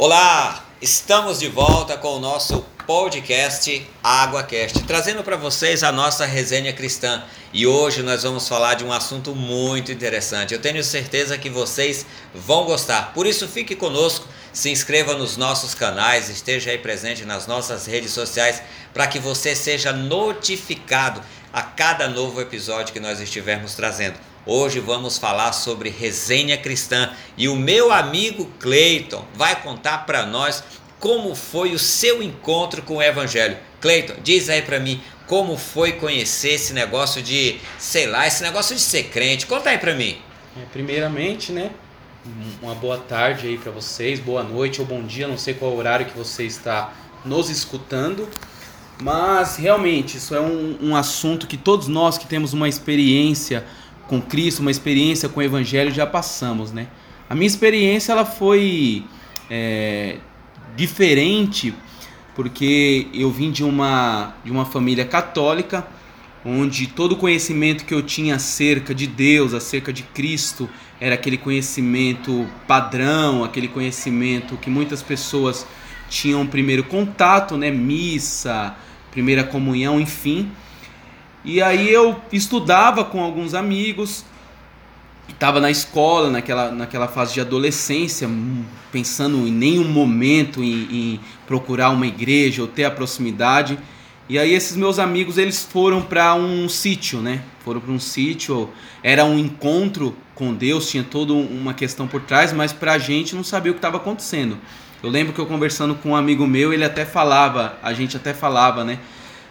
Olá, estamos de volta com o nosso podcast AguaCast, trazendo para vocês a nossa resenha cristã. E hoje nós vamos falar de um assunto muito interessante. Eu tenho certeza que vocês vão gostar. Por isso, fique conosco, se inscreva nos nossos canais, esteja aí presente nas nossas redes sociais para que você seja notificado a cada novo episódio que nós estivermos trazendo. Hoje vamos falar sobre resenha cristã e o meu amigo Cleiton vai contar para nós como foi o seu encontro com o evangelho. Cleiton, diz aí para mim como foi conhecer esse negócio de, sei lá, esse negócio de ser crente. Conta aí para mim. É, primeiramente, né, uma boa tarde aí para vocês, boa noite ou bom dia, não sei qual horário que você está nos escutando. Mas realmente isso é um, um assunto que todos nós que temos uma experiência com Cristo, uma experiência com o Evangelho já passamos, né? A minha experiência ela foi é, diferente porque eu vim de uma, de uma família católica onde todo o conhecimento que eu tinha acerca de Deus, acerca de Cristo, era aquele conhecimento padrão, aquele conhecimento que muitas pessoas tinham primeiro contato, né, missa, primeira comunhão, enfim. E aí eu estudava com alguns amigos, estava na escola, naquela, naquela fase de adolescência, hum, pensando em nenhum momento em, em procurar uma igreja ou ter a proximidade. E aí esses meus amigos eles foram para um sítio, né? Foram para um sítio, era um encontro com Deus, tinha toda uma questão por trás, mas para a gente não sabia o que estava acontecendo. Eu lembro que eu conversando com um amigo meu, ele até falava, a gente até falava, né?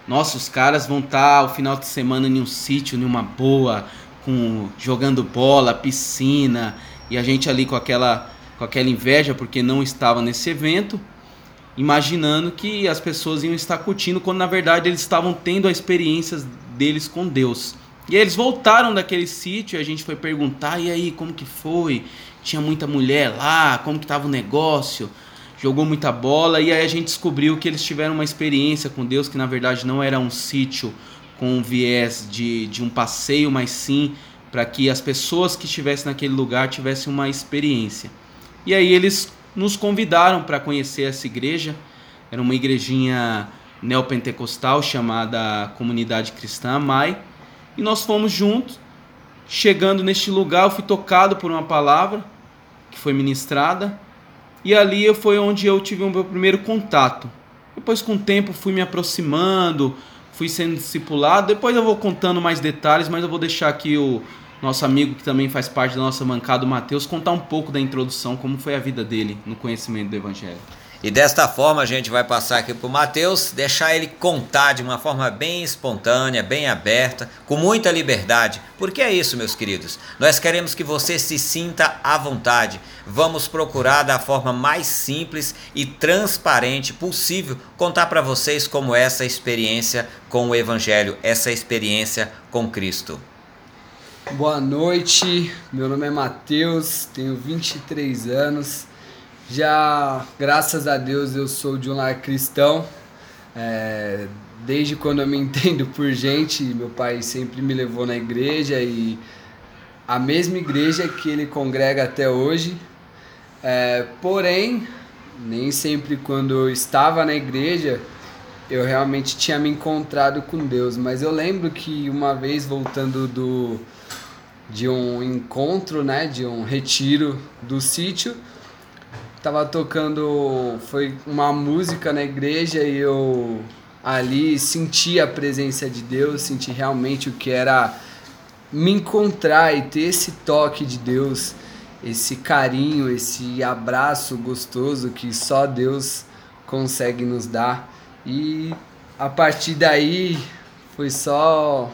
Nossa, os caras vão estar tá, o final de semana em um sítio, em uma boa, com jogando bola, piscina, e a gente ali com aquela com aquela inveja porque não estava nesse evento, imaginando que as pessoas iam estar curtindo quando na verdade eles estavam tendo a experiência deles com Deus. E eles voltaram daquele sítio, a gente foi perguntar, e aí, como que foi? Tinha muita mulher lá, como que estava o negócio? Jogou muita bola e aí a gente descobriu que eles tiveram uma experiência com Deus que na verdade não era um sítio com viés de, de um passeio, mas sim para que as pessoas que estivessem naquele lugar tivessem uma experiência. E aí eles nos convidaram para conhecer essa igreja. Era uma igrejinha neopentecostal chamada Comunidade Cristã Mai. E nós fomos juntos. Chegando neste lugar, eu fui tocado por uma palavra que foi ministrada e ali foi onde eu tive o meu primeiro contato. Depois, com o tempo, fui me aproximando, fui sendo discipulado. Depois eu vou contando mais detalhes, mas eu vou deixar aqui o nosso amigo que também faz parte da nossa mancada, o Matheus, contar um pouco da introdução, como foi a vida dele no conhecimento do Evangelho. E desta forma a gente vai passar aqui para o Mateus, deixar ele contar de uma forma bem espontânea, bem aberta, com muita liberdade. Porque é isso, meus queridos. Nós queremos que você se sinta à vontade. Vamos procurar da forma mais simples e transparente possível contar para vocês como é essa experiência com o Evangelho, essa experiência com Cristo. Boa noite, meu nome é Mateus, tenho 23 anos. Já, graças a Deus, eu sou de um lar cristão. É, desde quando eu me entendo por gente, meu pai sempre me levou na igreja e a mesma igreja que ele congrega até hoje. É, porém, nem sempre quando eu estava na igreja eu realmente tinha me encontrado com Deus. Mas eu lembro que uma vez voltando do de um encontro, né, de um retiro do sítio, tava tocando foi uma música na igreja e eu ali senti a presença de Deus, senti realmente o que era me encontrar e ter esse toque de Deus, esse carinho, esse abraço gostoso que só Deus consegue nos dar. E a partir daí foi só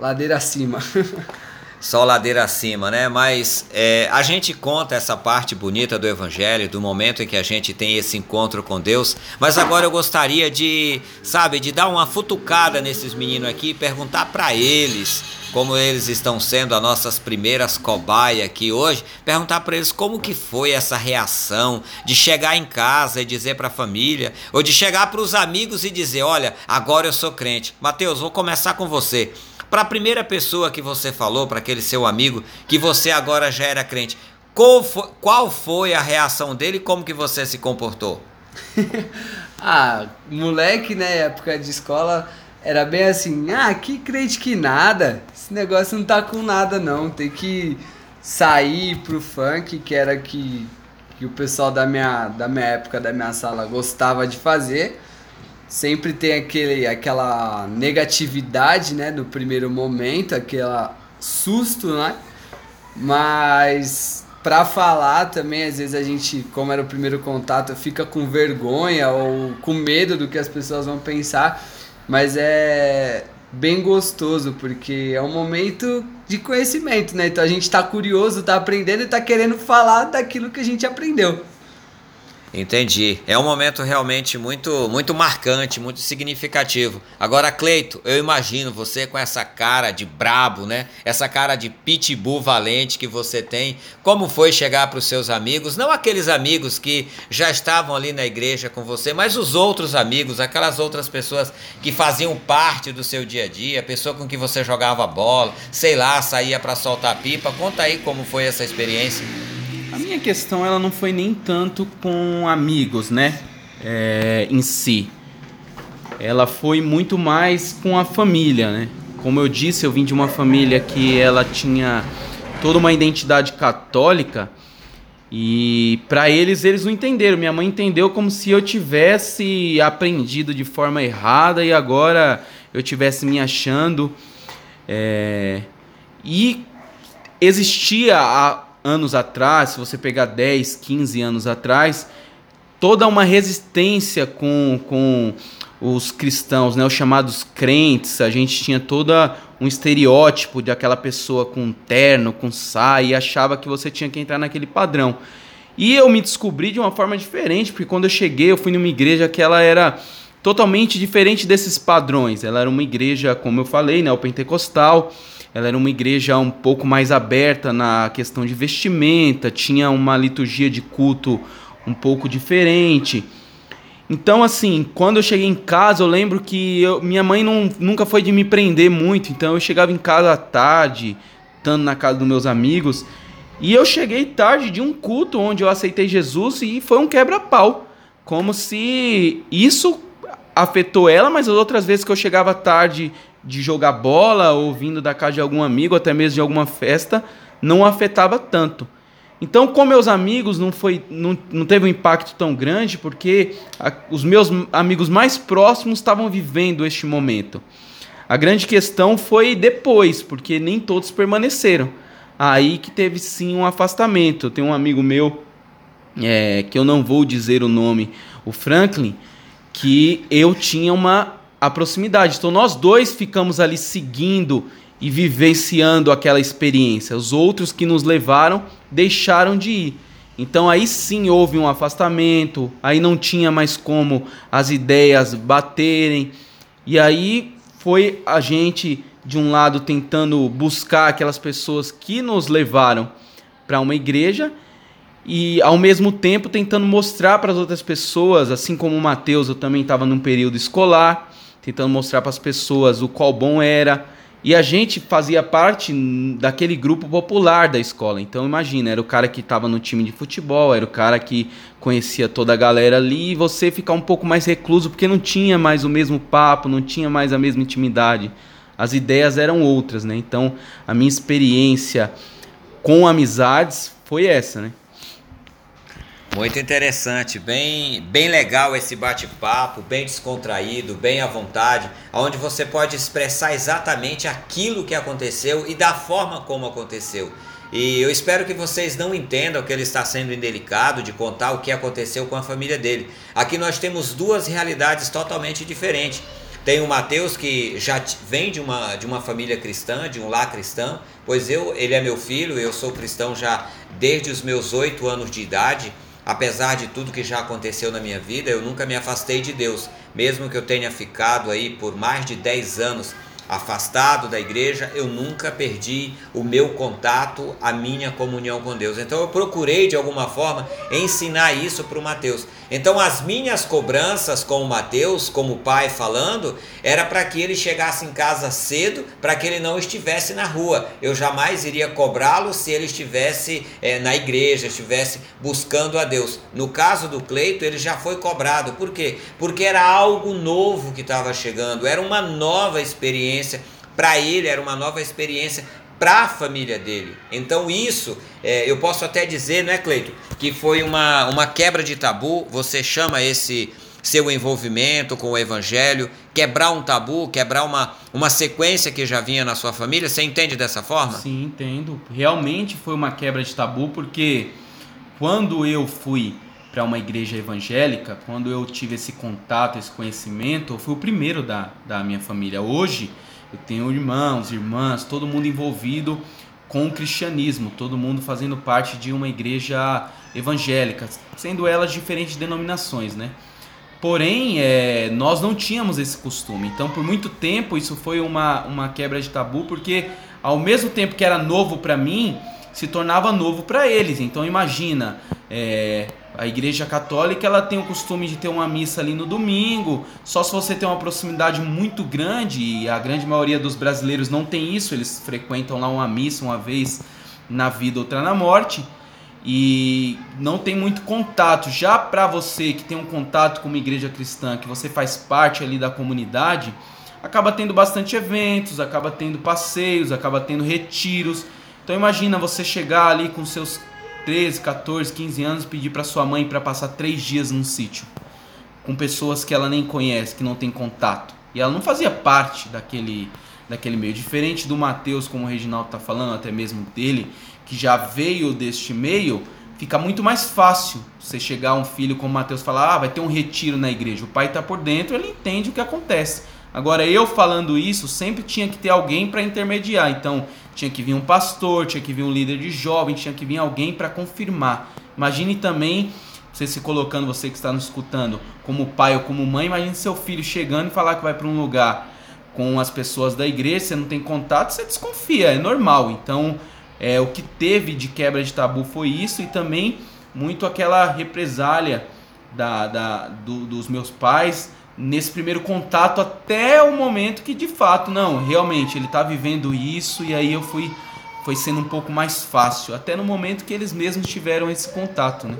ladeira acima. só ladeira acima, né? Mas é, a gente conta essa parte bonita do Evangelho, do momento em que a gente tem esse encontro com Deus. Mas agora eu gostaria de, sabe, de dar uma futucada nesses meninos aqui, perguntar para eles como eles estão sendo as nossas primeiras cobaias aqui hoje, perguntar para eles como que foi essa reação de chegar em casa e dizer para a família, ou de chegar para os amigos e dizer, olha, agora eu sou crente. Mateus, vou começar com você. Para a primeira pessoa que você falou, para aquele seu amigo, que você agora já era crente, qual foi, qual foi a reação dele e como que você se comportou? ah, moleque, né, época de escola, era bem assim, ah, que crente que nada, esse negócio não tá com nada não, tem que sair pro funk, que era que, que o pessoal da minha, da minha época, da minha sala gostava de fazer. Sempre tem aquele, aquela negatividade, né, no primeiro momento, aquela susto, né? Mas para falar também, às vezes a gente, como era o primeiro contato, fica com vergonha ou com medo do que as pessoas vão pensar. Mas é bem gostoso, porque é um momento de conhecimento, né? Então a gente tá curioso, tá aprendendo e tá querendo falar daquilo que a gente aprendeu. Entendi. É um momento realmente muito, muito marcante, muito significativo. Agora, Cleito, eu imagino você com essa cara de brabo, né? Essa cara de pitbull valente que você tem. Como foi chegar para os seus amigos? Não aqueles amigos que já estavam ali na igreja com você, mas os outros amigos, aquelas outras pessoas que faziam parte do seu dia a dia, a pessoa com que você jogava bola, sei lá, saía para soltar pipa. Conta aí como foi essa experiência. A minha questão ela não foi nem tanto com amigos, né? É, em si. Ela foi muito mais com a família, né? Como eu disse, eu vim de uma família que ela tinha toda uma identidade católica e para eles eles não entenderam. Minha mãe entendeu como se eu tivesse aprendido de forma errada e agora eu tivesse me achando. É... E existia a, anos atrás, se você pegar 10, 15 anos atrás, toda uma resistência com, com os cristãos, né, os chamados crentes, a gente tinha toda um estereótipo de aquela pessoa com terno, com saia, e achava que você tinha que entrar naquele padrão. E eu me descobri de uma forma diferente, porque quando eu cheguei, eu fui numa igreja que ela era totalmente diferente desses padrões. Ela era uma igreja, como eu falei, né, o pentecostal, ela era uma igreja um pouco mais aberta na questão de vestimenta, tinha uma liturgia de culto um pouco diferente. Então, assim, quando eu cheguei em casa, eu lembro que eu, minha mãe não, nunca foi de me prender muito, então eu chegava em casa à tarde, estando na casa dos meus amigos, e eu cheguei tarde de um culto onde eu aceitei Jesus e foi um quebra-pau. Como se isso afetou ela, mas as outras vezes que eu chegava tarde de jogar bola ou vindo da casa de algum amigo, até mesmo de alguma festa, não afetava tanto. Então, com meus amigos, não, foi, não, não teve um impacto tão grande, porque a, os meus amigos mais próximos estavam vivendo este momento. A grande questão foi depois, porque nem todos permaneceram. Aí que teve sim um afastamento. Tenho um amigo meu, é, que eu não vou dizer o nome, o Franklin, que eu tinha uma a proximidade. Então nós dois ficamos ali seguindo e vivenciando aquela experiência. Os outros que nos levaram deixaram de ir. Então aí sim houve um afastamento, aí não tinha mais como as ideias baterem. E aí foi a gente de um lado tentando buscar aquelas pessoas que nos levaram para uma igreja e ao mesmo tempo tentando mostrar para as outras pessoas, assim como o Mateus, eu também estava num período escolar, tentando mostrar para as pessoas o qual bom era. E a gente fazia parte daquele grupo popular da escola. Então imagina, era o cara que estava no time de futebol, era o cara que conhecia toda a galera ali, e você ficar um pouco mais recluso porque não tinha mais o mesmo papo, não tinha mais a mesma intimidade. As ideias eram outras, né? Então a minha experiência com amizades foi essa, né? Muito interessante, bem, bem legal esse bate-papo, bem descontraído, bem à vontade, onde você pode expressar exatamente aquilo que aconteceu e da forma como aconteceu. E eu espero que vocês não entendam que ele está sendo indelicado de contar o que aconteceu com a família dele. Aqui nós temos duas realidades totalmente diferentes. Tem o Mateus que já vem de uma, de uma família cristã, de um lar cristão, pois eu, ele é meu filho, eu sou cristão já desde os meus oito anos de idade apesar de tudo que já aconteceu na minha vida, eu nunca me afastei de Deus, mesmo que eu tenha ficado aí por mais de 10 anos afastado da igreja, eu nunca perdi o meu contato, a minha comunhão com Deus. Então eu procurei de alguma forma ensinar isso para o Mateus. Então as minhas cobranças com o Mateus, como pai falando, era para que ele chegasse em casa cedo, para que ele não estivesse na rua. Eu jamais iria cobrá-lo se ele estivesse é, na igreja, estivesse buscando a Deus. No caso do Cleito, ele já foi cobrado. Por quê? Porque era algo novo que estava chegando, era uma nova experiência para ele, era uma nova experiência para a família dele. Então isso, é, eu posso até dizer, né, Cleito, que foi uma, uma quebra de tabu. Você chama esse seu envolvimento com o evangelho, quebrar um tabu, quebrar uma, uma sequência que já vinha na sua família. Você entende dessa forma? Sim, entendo. Realmente foi uma quebra de tabu porque quando eu fui para uma igreja evangélica, quando eu tive esse contato, esse conhecimento, eu fui o primeiro da, da minha família. Hoje eu tenho irmãos, irmãs, todo mundo envolvido com o cristianismo, todo mundo fazendo parte de uma igreja evangélica, sendo elas diferentes denominações, né? Porém, é, nós não tínhamos esse costume. Então, por muito tempo, isso foi uma, uma quebra de tabu, porque ao mesmo tempo que era novo para mim, se tornava novo para eles. Então, imagina, é, a igreja católica ela tem o costume de ter uma missa ali no domingo, só se você tem uma proximidade muito grande, e a grande maioria dos brasileiros não tem isso, eles frequentam lá uma missa uma vez na vida, outra na morte, e não tem muito contato. Já para você que tem um contato com uma igreja cristã, que você faz parte ali da comunidade, acaba tendo bastante eventos, acaba tendo passeios, acaba tendo retiros. Então imagina você chegar ali com seus 13, 14, 15 anos pedir para sua mãe para passar três dias num sítio com pessoas que ela nem conhece, que não tem contato. E ela não fazia parte daquele, daquele meio. Diferente do Mateus, como o Reginaldo está falando, até mesmo dele, que já veio deste meio, fica muito mais fácil você chegar a um filho como Mateus e falar: ah, vai ter um retiro na igreja. O pai está por dentro, ele entende o que acontece. Agora, eu falando isso, sempre tinha que ter alguém para intermediar. Então, tinha que vir um pastor, tinha que vir um líder de jovens, tinha que vir alguém para confirmar. Imagine também você se colocando, você que está nos escutando, como pai ou como mãe, imagine seu filho chegando e falar que vai para um lugar com as pessoas da igreja, você não tem contato, você desconfia, é normal. Então, é, o que teve de quebra de tabu foi isso e também muito aquela represália da, da do, dos meus pais nesse primeiro contato até o momento que de fato, não, realmente ele está vivendo isso e aí eu fui foi sendo um pouco mais fácil, até no momento que eles mesmos tiveram esse contato, né?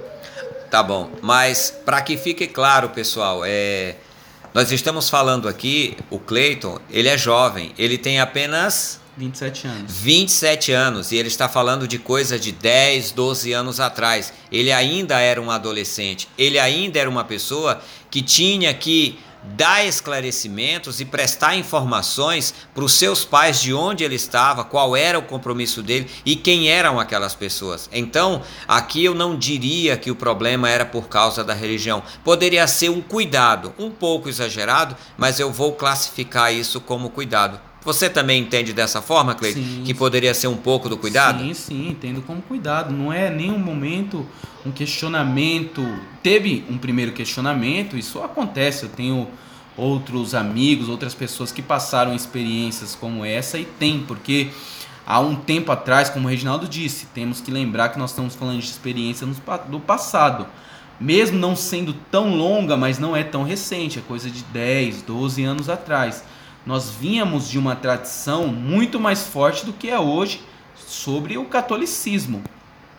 Tá bom, mas para que fique claro, pessoal, é nós estamos falando aqui, o Cleiton, ele é jovem, ele tem apenas 27 anos. 27 anos, e ele está falando de coisa de 10, 12 anos atrás. Ele ainda era um adolescente, ele ainda era uma pessoa que tinha que dar esclarecimentos e prestar informações para os seus pais de onde ele estava, qual era o compromisso dele e quem eram aquelas pessoas. Então, aqui eu não diria que o problema era por causa da religião. Poderia ser um cuidado, um pouco exagerado, mas eu vou classificar isso como cuidado. Você também entende dessa forma, Cleiton? Que poderia ser um pouco do cuidado? Sim, sim, entendo como cuidado. Não é nenhum momento um questionamento. Teve um primeiro questionamento, isso acontece. Eu tenho outros amigos, outras pessoas que passaram experiências como essa e tem, porque há um tempo atrás, como o Reginaldo disse, temos que lembrar que nós estamos falando de experiência do passado. Mesmo não sendo tão longa, mas não é tão recente, é coisa de 10, 12 anos atrás nós vínhamos de uma tradição muito mais forte do que é hoje sobre o catolicismo.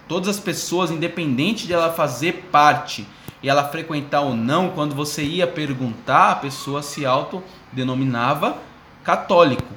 Todas as pessoas, independente de ela fazer parte e ela frequentar ou não, quando você ia perguntar, a pessoa se autodenominava católico.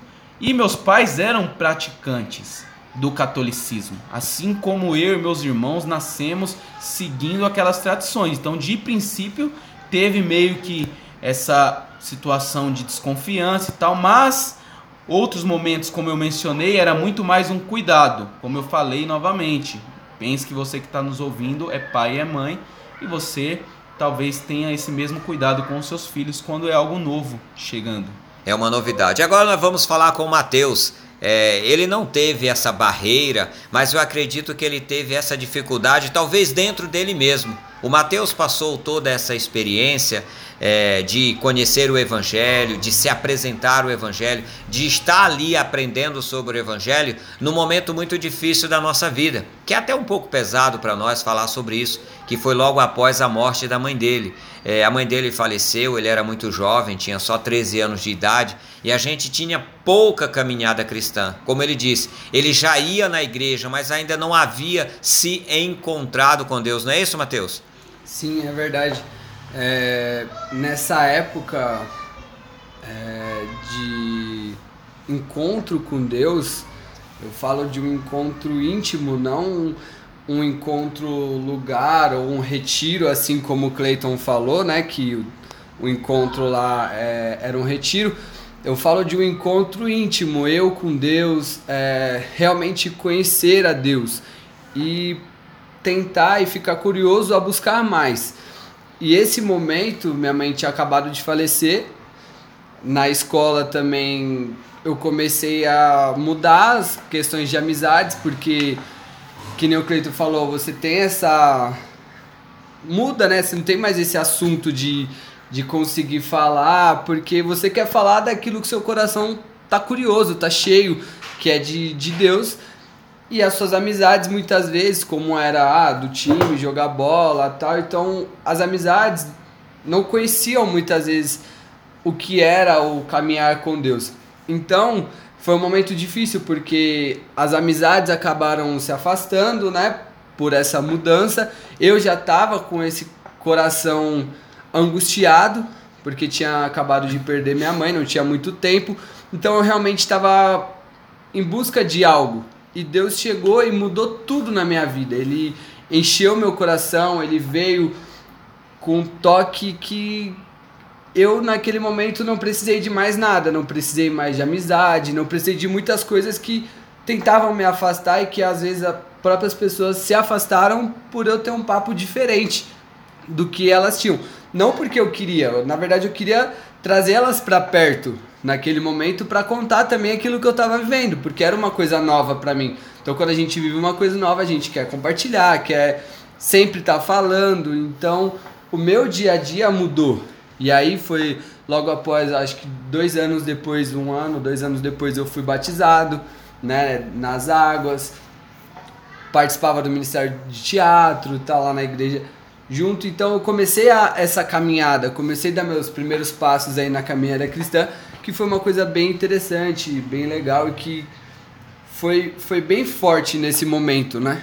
E meus pais eram praticantes do catolicismo, assim como eu e meus irmãos nascemos seguindo aquelas tradições. Então, de princípio, teve meio que essa situação de desconfiança e tal, mas outros momentos, como eu mencionei, era muito mais um cuidado, como eu falei novamente. Pense que você que está nos ouvindo é pai e é mãe e você talvez tenha esse mesmo cuidado com os seus filhos quando é algo novo chegando. É uma novidade. Agora nós vamos falar com o Mateus. É, ele não teve essa barreira, mas eu acredito que ele teve essa dificuldade, talvez dentro dele mesmo. O Mateus passou toda essa experiência é, de conhecer o Evangelho, de se apresentar o Evangelho, de estar ali aprendendo sobre o Evangelho no momento muito difícil da nossa vida, que é até um pouco pesado para nós falar sobre isso, que foi logo após a morte da mãe dele. É, a mãe dele faleceu, ele era muito jovem, tinha só 13 anos de idade, e a gente tinha pouca caminhada cristã. Como ele disse, ele já ia na igreja, mas ainda não havia se encontrado com Deus, não é isso, Mateus? Sim, é verdade. É, nessa época é, de encontro com Deus, eu falo de um encontro íntimo, não um encontro lugar ou um retiro, assim como o Clayton falou, né? Que o, o encontro lá é, era um retiro. Eu falo de um encontro íntimo, eu com Deus, é, realmente conhecer a Deus e tentar e ficar curioso a buscar mais. E esse momento, minha mãe tinha acabado de falecer. Na escola também eu comecei a mudar as questões de amizades, porque, que nem o Cleito falou, você tem essa. Muda, né? Você não tem mais esse assunto de, de conseguir falar, porque você quer falar daquilo que seu coração tá curioso, tá cheio, que é de, de Deus e as suas amizades muitas vezes, como era ah, do time, jogar bola tal, então as amizades não conheciam muitas vezes o que era o caminhar com Deus. Então foi um momento difícil porque as amizades acabaram se afastando, né, por essa mudança. Eu já estava com esse coração angustiado porque tinha acabado de perder minha mãe, não tinha muito tempo. Então eu realmente estava em busca de algo, e Deus chegou e mudou tudo na minha vida. Ele encheu meu coração, ele veio com um toque que eu naquele momento não precisei de mais nada, não precisei mais de amizade, não precisei de muitas coisas que tentavam me afastar e que às vezes as próprias pessoas se afastaram por eu ter um papo diferente do que elas tinham. Não porque eu queria, na verdade eu queria trazer elas para perto, naquele momento para contar também aquilo que eu estava vivendo, porque era uma coisa nova para mim. Então quando a gente vive uma coisa nova, a gente quer compartilhar, quer sempre estar tá falando. Então o meu dia a dia mudou. E aí foi logo após, acho que dois anos depois, um ano, dois anos depois eu fui batizado, né, nas águas. Participava do Ministério de Teatro, tá lá na igreja junto. Então eu comecei a, essa caminhada, comecei a dar meus primeiros passos aí na caminhada cristã que foi uma coisa bem interessante, bem legal e que foi, foi bem forte nesse momento, né?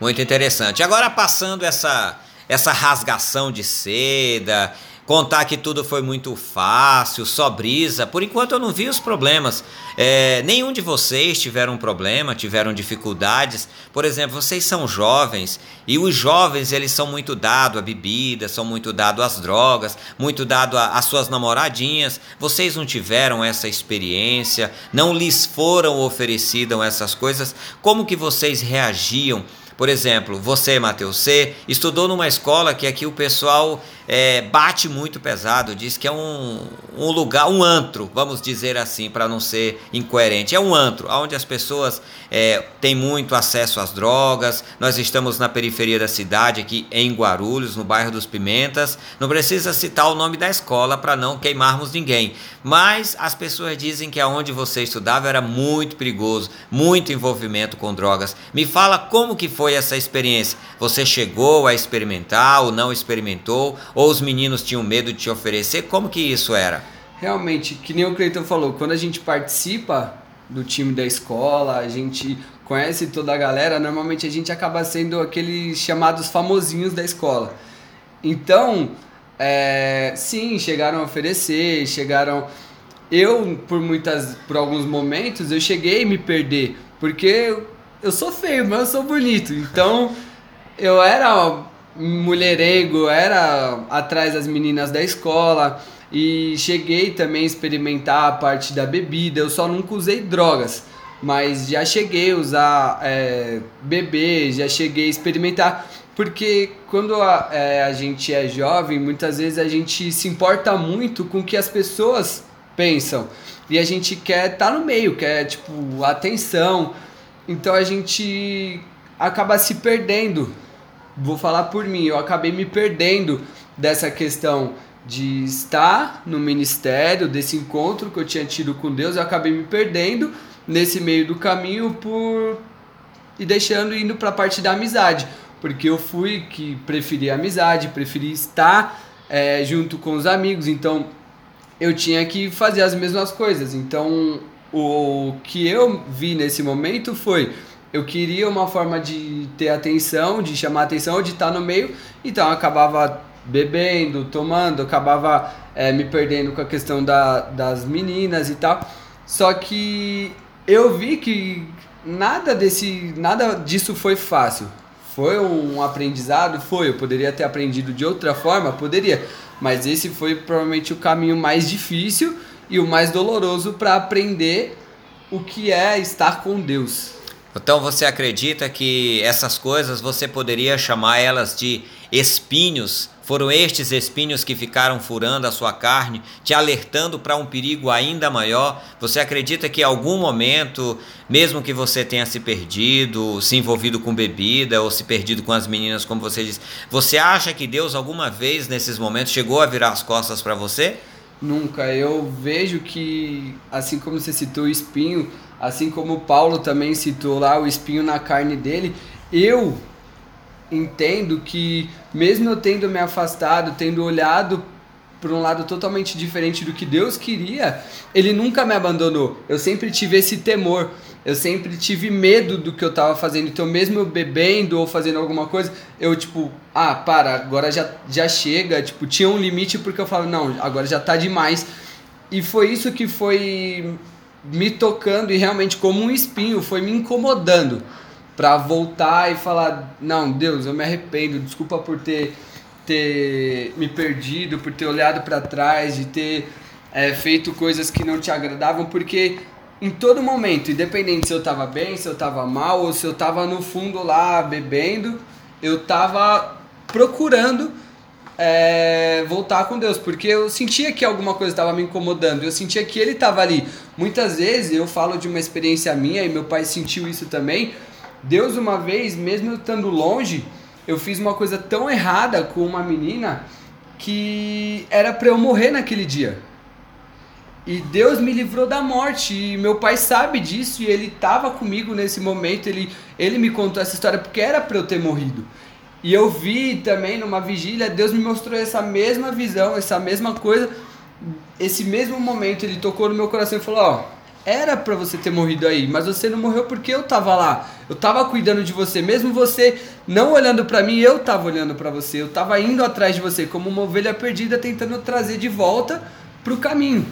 Muito interessante. Agora passando essa essa rasgação de seda, contar que tudo foi muito fácil, só brisa. Por enquanto eu não vi os problemas. É, nenhum de vocês tiveram problema, tiveram dificuldades. Por exemplo, vocês são jovens e os jovens eles são muito dados à bebida, são muito dados às drogas, muito dados às suas namoradinhas. Vocês não tiveram essa experiência, não lhes foram oferecidas essas coisas. Como que vocês reagiam? Por exemplo, você, Matheus, você estudou numa escola que aqui o pessoal é, bate muito pesado, diz que é um, um lugar, um antro, vamos dizer assim, para não ser incoerente. É um antro, onde as pessoas é, têm muito acesso às drogas. Nós estamos na periferia da cidade, aqui em Guarulhos, no bairro dos Pimentas. Não precisa citar o nome da escola para não queimarmos ninguém. Mas as pessoas dizem que aonde você estudava era muito perigoso, muito envolvimento com drogas. Me fala como que foi essa experiência. Você chegou a experimentar ou não experimentou? Ou os meninos tinham medo de te oferecer? Como que isso era? Realmente, que nem o Cleiton falou, quando a gente participa do time da escola, a gente conhece toda a galera, normalmente a gente acaba sendo aqueles chamados famosinhos da escola. Então, é, sim, chegaram a oferecer, chegaram. Eu, por muitas, por alguns momentos, eu cheguei a me perder, porque eu sou feio, mas eu sou bonito. Então, eu era mulherengo, era atrás das meninas da escola e cheguei também a experimentar a parte da bebida. Eu só nunca usei drogas, mas já cheguei a usar é, beber, já cheguei a experimentar. Porque quando a, é, a gente é jovem, muitas vezes a gente se importa muito com o que as pessoas pensam. E a gente quer estar tá no meio, quer, tipo, atenção. Então a gente acaba se perdendo vou falar por mim, eu acabei me perdendo dessa questão de estar no ministério, desse encontro que eu tinha tido com Deus, eu acabei me perdendo nesse meio do caminho por e deixando indo para a parte da amizade, porque eu fui que preferi a amizade, preferi estar é, junto com os amigos, então eu tinha que fazer as mesmas coisas. Então o que eu vi nesse momento foi eu queria uma forma de ter atenção, de chamar atenção, de estar no meio, então eu acabava bebendo, tomando, acabava é, me perdendo com a questão da, das meninas e tal. Só que eu vi que nada desse, nada disso foi fácil. Foi um aprendizado, foi. Eu poderia ter aprendido de outra forma, poderia. Mas esse foi provavelmente o caminho mais difícil e o mais doloroso para aprender o que é estar com Deus. Então você acredita que essas coisas você poderia chamar elas de espinhos foram estes espinhos que ficaram furando a sua carne, te alertando para um perigo ainda maior? Você acredita que em algum momento, mesmo que você tenha se perdido, se envolvido com bebida ou se perdido com as meninas, como você disse, você acha que Deus alguma vez nesses momentos chegou a virar as costas para você? Nunca. Eu vejo que, assim como você citou o espinho, assim como Paulo também citou lá o espinho na carne dele, eu entendo que, mesmo eu tendo me afastado, tendo olhado por um lado totalmente diferente do que Deus queria, Ele nunca me abandonou. Eu sempre tive esse temor, eu sempre tive medo do que eu estava fazendo. Então, mesmo eu bebendo ou fazendo alguma coisa, eu, tipo, ah, para, agora já, já chega. Tipo, tinha um limite porque eu falava, não, agora já tá demais. E foi isso que foi me tocando e realmente como um espinho, foi me incomodando para voltar e falar: Não, Deus, eu me arrependo, desculpa por ter, ter me perdido, por ter olhado para trás, de ter é, feito coisas que não te agradavam, porque em todo momento, independente se eu estava bem, se eu estava mal ou se eu estava no fundo lá bebendo, eu estava procurando é, voltar com Deus, porque eu sentia que alguma coisa estava me incomodando, eu sentia que Ele estava ali. Muitas vezes eu falo de uma experiência minha e meu pai sentiu isso também. Deus, uma vez, mesmo estando longe, eu fiz uma coisa tão errada com uma menina que era para eu morrer naquele dia. E Deus me livrou da morte. E meu pai sabe disso e ele estava comigo nesse momento. Ele, ele me contou essa história porque era para eu ter morrido. E eu vi também numa vigília, Deus me mostrou essa mesma visão, essa mesma coisa. Esse mesmo momento ele tocou no meu coração e falou: Ó, era para você ter morrido aí, mas você não morreu porque eu tava lá. Eu tava cuidando de você, mesmo você não olhando para mim, eu tava olhando para você. Eu tava indo atrás de você como uma ovelha perdida tentando trazer de volta pro caminho.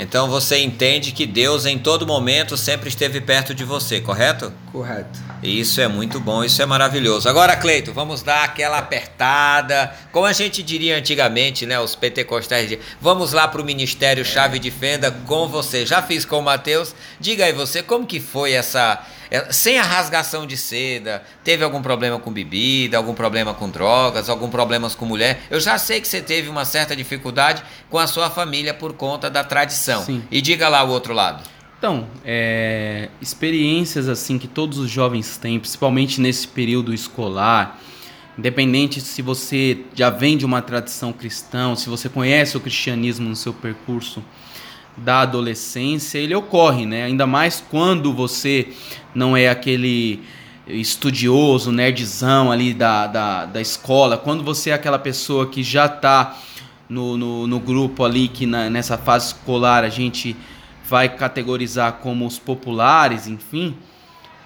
Então você entende que Deus em todo momento sempre esteve perto de você, correto? Correto. Isso é muito bom, isso é maravilhoso. Agora, Cleito, vamos dar aquela apertada, como a gente diria antigamente, né? Os pentecostais, vamos lá para o Ministério Chave de Fenda com você. Já fiz com o Mateus. Diga aí você, como que foi essa sem a rasgação de seda, teve algum problema com bebida, algum problema com drogas, algum problema com mulher. Eu já sei que você teve uma certa dificuldade com a sua família por conta da tradição. Sim. E diga lá o outro lado. Então, é, experiências assim que todos os jovens têm, principalmente nesse período escolar, independente se você já vem de uma tradição cristã, se você conhece o cristianismo no seu percurso, da adolescência, ele ocorre, né? Ainda mais quando você não é aquele estudioso, nerdzão ali da, da, da escola, quando você é aquela pessoa que já está no, no, no, grupo ali, que na, nessa fase escolar a gente vai categorizar como os populares, enfim,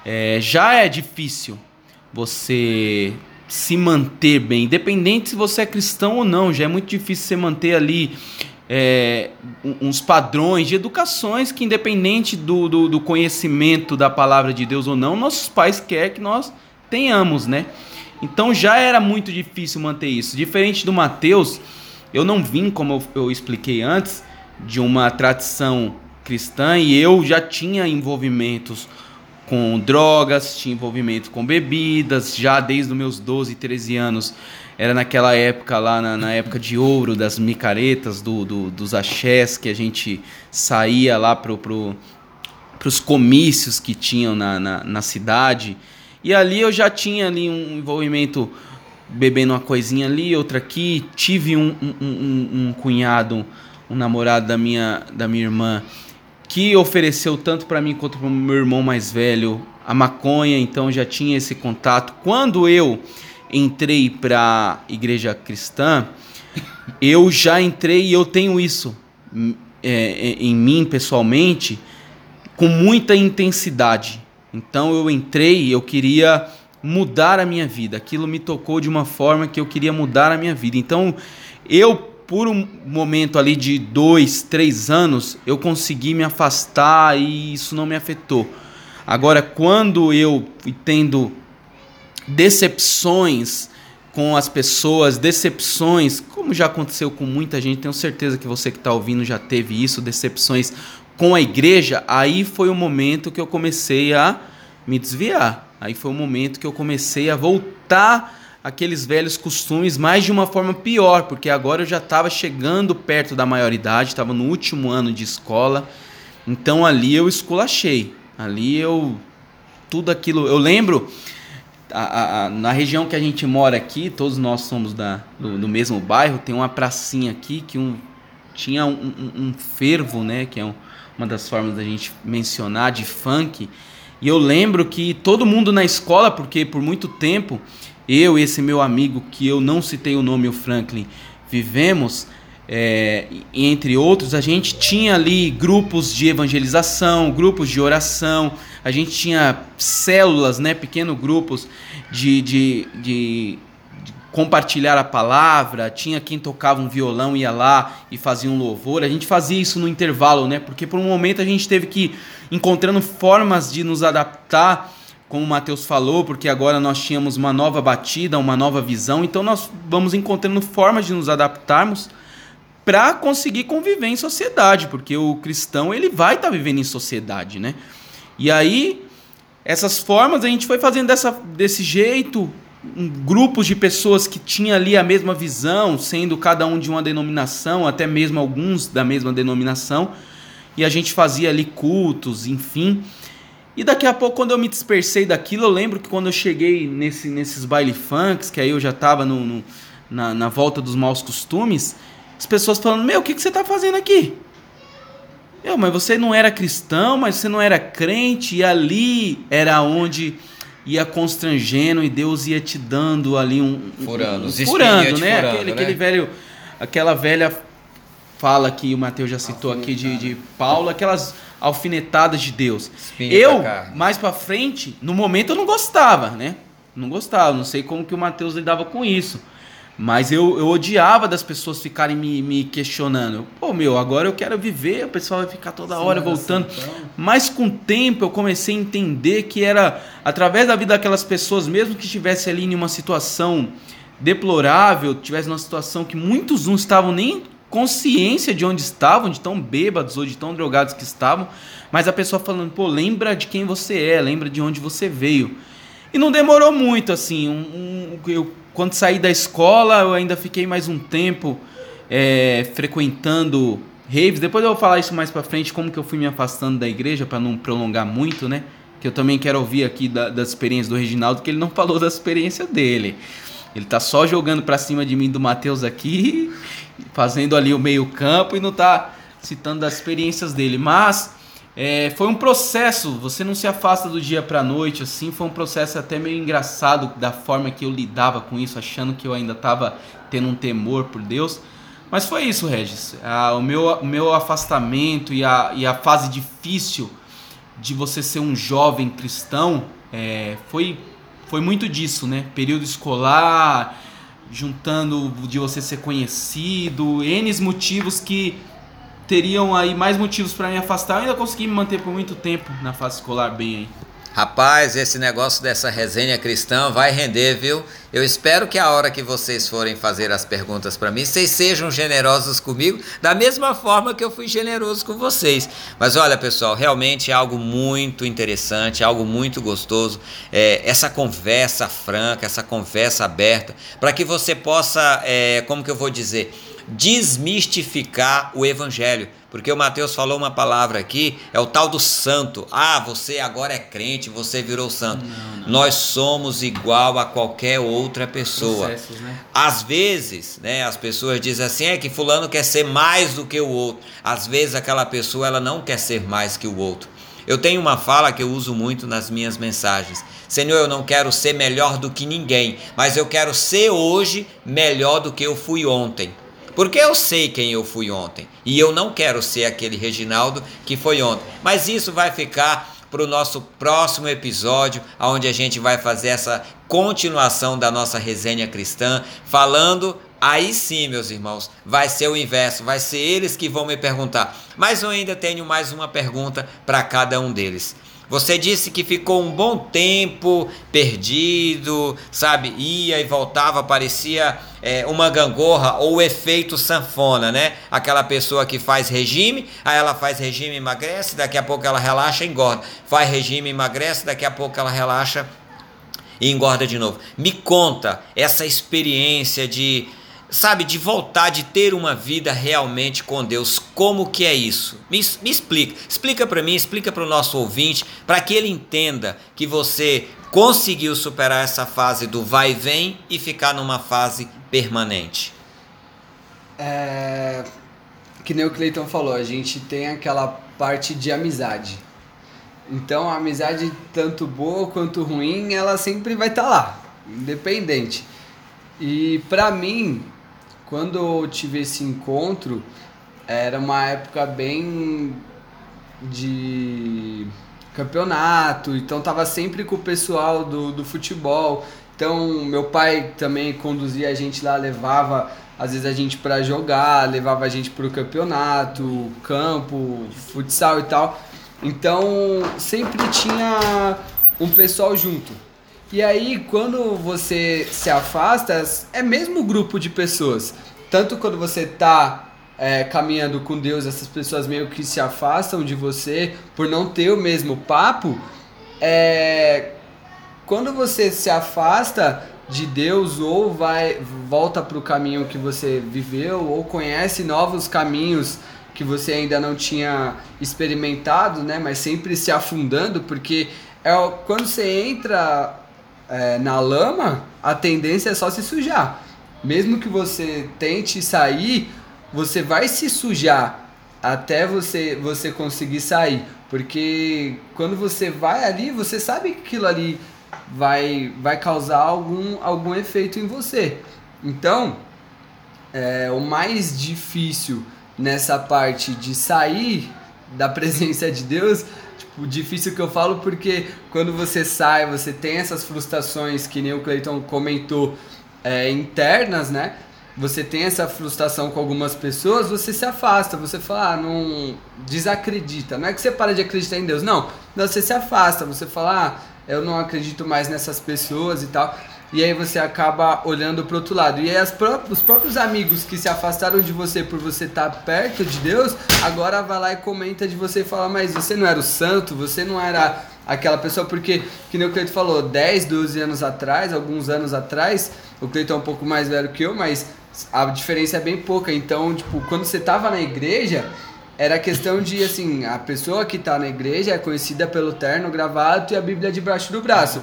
é, já é difícil você se manter bem, independente se você é cristão ou não, já é muito difícil você manter ali é, uns padrões de educações que, independente do, do, do, conhecimento da palavra de Deus ou não, nossos pais querem que nós tenhamos, né? Então já era muito difícil manter isso. Diferente do Mateus, eu não vim, como eu, eu expliquei antes, de uma tradição cristã e eu já tinha envolvimentos com drogas, tinha envolvimento com bebidas, já desde os meus 12, 13 anos era naquela época lá, na, na época de ouro das micaretas, do, do, dos axés, que a gente saía lá pro, pro, pros comícios que tinham na, na, na cidade. E ali eu já tinha ali um envolvimento bebendo uma coisinha ali, outra aqui. Tive um, um, um, um cunhado, um namorado da minha, da minha irmã, que ofereceu tanto para mim quanto para meu irmão mais velho a maconha, então já tinha esse contato. Quando eu entrei para igreja cristã, eu já entrei e eu tenho isso é, é, em mim pessoalmente com muita intensidade. Então eu entrei, eu queria mudar a minha vida. Aquilo me tocou de uma forma que eu queria mudar a minha vida. Então eu, por um momento ali de dois, três anos, eu consegui me afastar e isso não me afetou. Agora, quando eu tendo decepções com as pessoas, decepções, como já aconteceu com muita gente, tenho certeza que você que está ouvindo já teve isso, decepções com a igreja, aí foi o momento que eu comecei a me desviar. Aí foi o momento que eu comecei a voltar aqueles velhos costumes, mas de uma forma pior, porque agora eu já estava chegando perto da maioridade, estava no último ano de escola, então ali eu esculachei. Ali eu. Tudo aquilo. Eu lembro a, a, na região que a gente mora aqui, todos nós somos da, do, do mesmo bairro, tem uma pracinha aqui que um, tinha um, um, um fervo, né? Que é um, uma das formas da gente mencionar de funk. E eu lembro que todo mundo na escola, porque por muito tempo eu e esse meu amigo, que eu não citei o nome, o Franklin, vivemos, é, entre outros, a gente tinha ali grupos de evangelização, grupos de oração, a gente tinha células, né, pequenos grupos de, de, de, de, compartilhar a palavra, tinha quem tocava um violão, ia lá e fazia um louvor. A gente fazia isso no intervalo, né, porque por um momento a gente teve que encontrando formas de nos adaptar, como o Mateus falou, porque agora nós tínhamos uma nova batida, uma nova visão, então nós vamos encontrando formas de nos adaptarmos para conseguir conviver em sociedade, porque o cristão ele vai estar tá vivendo em sociedade, né? E aí essas formas a gente foi fazendo dessa, desse jeito, um, grupos de pessoas que tinham ali a mesma visão, sendo cada um de uma denominação, até mesmo alguns da mesma denominação, e a gente fazia ali cultos, enfim. E daqui a pouco, quando eu me dispersei daquilo, eu lembro que quando eu cheguei nesse, nesses baile funks, que aí eu já estava no, no, na, na volta dos maus costumes, as pessoas falando: Meu, o que, que você está fazendo aqui? Eu, mas você não era cristão, mas você não era crente, e ali era onde ia constrangendo e Deus ia te dando ali um. Furando, um, furando, né? Furando, aquele, né? aquele velho. Aquela velha fala que o Mateus já citou aqui de, de Paulo, aquelas alfinetadas de Deus. Eu, pra mais pra frente, no momento eu não gostava, né? Não gostava, não sei como que o Mateus lidava com isso. Mas eu, eu odiava das pessoas ficarem me, me questionando. Pô, meu, agora eu quero viver, o pessoal vai ficar toda hora Sim, voltando. assim, então. Mas com o tempo eu comecei a entender que era através da vida daquelas pessoas, mesmo que estivesse ali em uma situação deplorável, tivesse numa situação que muitos não estavam nem consciência de onde estavam, de tão bêbados ou de tão drogados que estavam, mas a pessoa falando, pô, lembra de quem você é, lembra de onde você veio. E não demorou muito, assim, um, um- eu, quando saí da escola, eu ainda fiquei mais um tempo é, frequentando raves. Depois eu vou falar isso mais pra frente, como que eu fui me afastando da igreja, pra não prolongar muito, né? Que eu também quero ouvir aqui da- das experiências do Reginaldo, que ele não falou da experiência dele. Ele tá só jogando pra cima de mim do Matheus aqui, fazendo ali o meio campo e não tá citando das experiências dele. Mas é, foi um processo, você não se afasta do dia pra noite, assim, foi um processo até meio engraçado da forma que eu lidava com isso, achando que eu ainda tava tendo um temor por Deus. Mas foi isso, Regis. Ah, o, meu, o meu afastamento e a, e a fase difícil de você ser um jovem cristão é, foi, foi muito disso, né? Período escolar, juntando de você ser conhecido, N motivos que teriam aí mais motivos para me afastar. Eu ainda consegui me manter por muito tempo na fase escolar bem aí. Rapaz, esse negócio dessa resenha cristã vai render, viu? Eu espero que a hora que vocês forem fazer as perguntas para mim, vocês sejam generosos comigo, da mesma forma que eu fui generoso com vocês. Mas olha, pessoal, realmente é algo muito interessante, algo muito gostoso. É, essa conversa franca, essa conversa aberta, para que você possa, é, como que eu vou dizer, desmistificar o evangelho. Porque o Mateus falou uma palavra aqui, é o tal do santo. Ah, você agora é crente, você virou santo. Não, não. Nós somos igual a qualquer outra pessoa. Processos, né? Às vezes, né, as pessoas dizem assim, é que fulano quer ser mais do que o outro. Às vezes aquela pessoa ela não quer ser mais que o outro. Eu tenho uma fala que eu uso muito nas minhas mensagens. Senhor, eu não quero ser melhor do que ninguém, mas eu quero ser hoje melhor do que eu fui ontem. Porque eu sei quem eu fui ontem e eu não quero ser aquele Reginaldo que foi ontem. Mas isso vai ficar para o nosso próximo episódio, onde a gente vai fazer essa continuação da nossa resenha cristã, falando. Aí sim, meus irmãos, vai ser o inverso, vai ser eles que vão me perguntar. Mas eu ainda tenho mais uma pergunta para cada um deles. Você disse que ficou um bom tempo perdido, sabe? Ia e voltava, parecia é, uma gangorra ou o efeito sanfona, né? Aquela pessoa que faz regime, aí ela faz regime, emagrece, daqui a pouco ela relaxa e engorda. Faz regime, emagrece, daqui a pouco ela relaxa e engorda de novo. Me conta essa experiência de sabe, de voltar, de ter uma vida realmente com Deus. Como que é isso? Me, me explica. Explica para mim, explica para o nosso ouvinte, para que ele entenda que você conseguiu superar essa fase do vai e vem e ficar numa fase permanente. É, que nem o Cleiton falou, a gente tem aquela parte de amizade. Então a amizade, tanto boa quanto ruim, ela sempre vai estar tá lá, independente. E pra mim, quando eu tive esse encontro, era uma época bem de campeonato, então tava sempre com o pessoal do, do futebol. Então meu pai também conduzia a gente lá, levava às vezes a gente para jogar, levava a gente pro campeonato, campo, futsal e tal. Então sempre tinha um pessoal junto. E aí, quando você se afasta, é mesmo grupo de pessoas. Tanto quando você tá é, caminhando com Deus, essas pessoas meio que se afastam de você por não ter o mesmo papo. É, quando você se afasta de Deus ou vai volta para o caminho que você viveu ou conhece novos caminhos que você ainda não tinha experimentado, né? Mas sempre se afundando, porque é quando você entra é, na lama, a tendência é só se sujar. Mesmo que você tente sair, você vai se sujar até você, você conseguir sair. Porque quando você vai ali, você sabe que aquilo ali vai, vai causar algum, algum efeito em você. Então, é, o mais difícil nessa parte de sair da presença de Deus Tipo, difícil que eu falo porque quando você sai, você tem essas frustrações que nem o Cleiton comentou é, internas, né? Você tem essa frustração com algumas pessoas, você se afasta, você fala, ah, não desacredita. Não é que você para de acreditar em Deus, não você se afasta, você fala, ah, eu não acredito mais nessas pessoas e tal e aí você acaba olhando para outro lado. E aí pró os próprios amigos que se afastaram de você por você estar tá perto de Deus, agora vai lá e comenta de você e fala, mas você não era o santo, você não era aquela pessoa, porque, que nem o Cleiton falou, 10, 12 anos atrás, alguns anos atrás, o Cleiton é um pouco mais velho que eu, mas a diferença é bem pouca. Então, tipo, quando você tava na igreja, era questão de, assim, a pessoa que tá na igreja é conhecida pelo terno, gravado e a Bíblia debaixo do braço.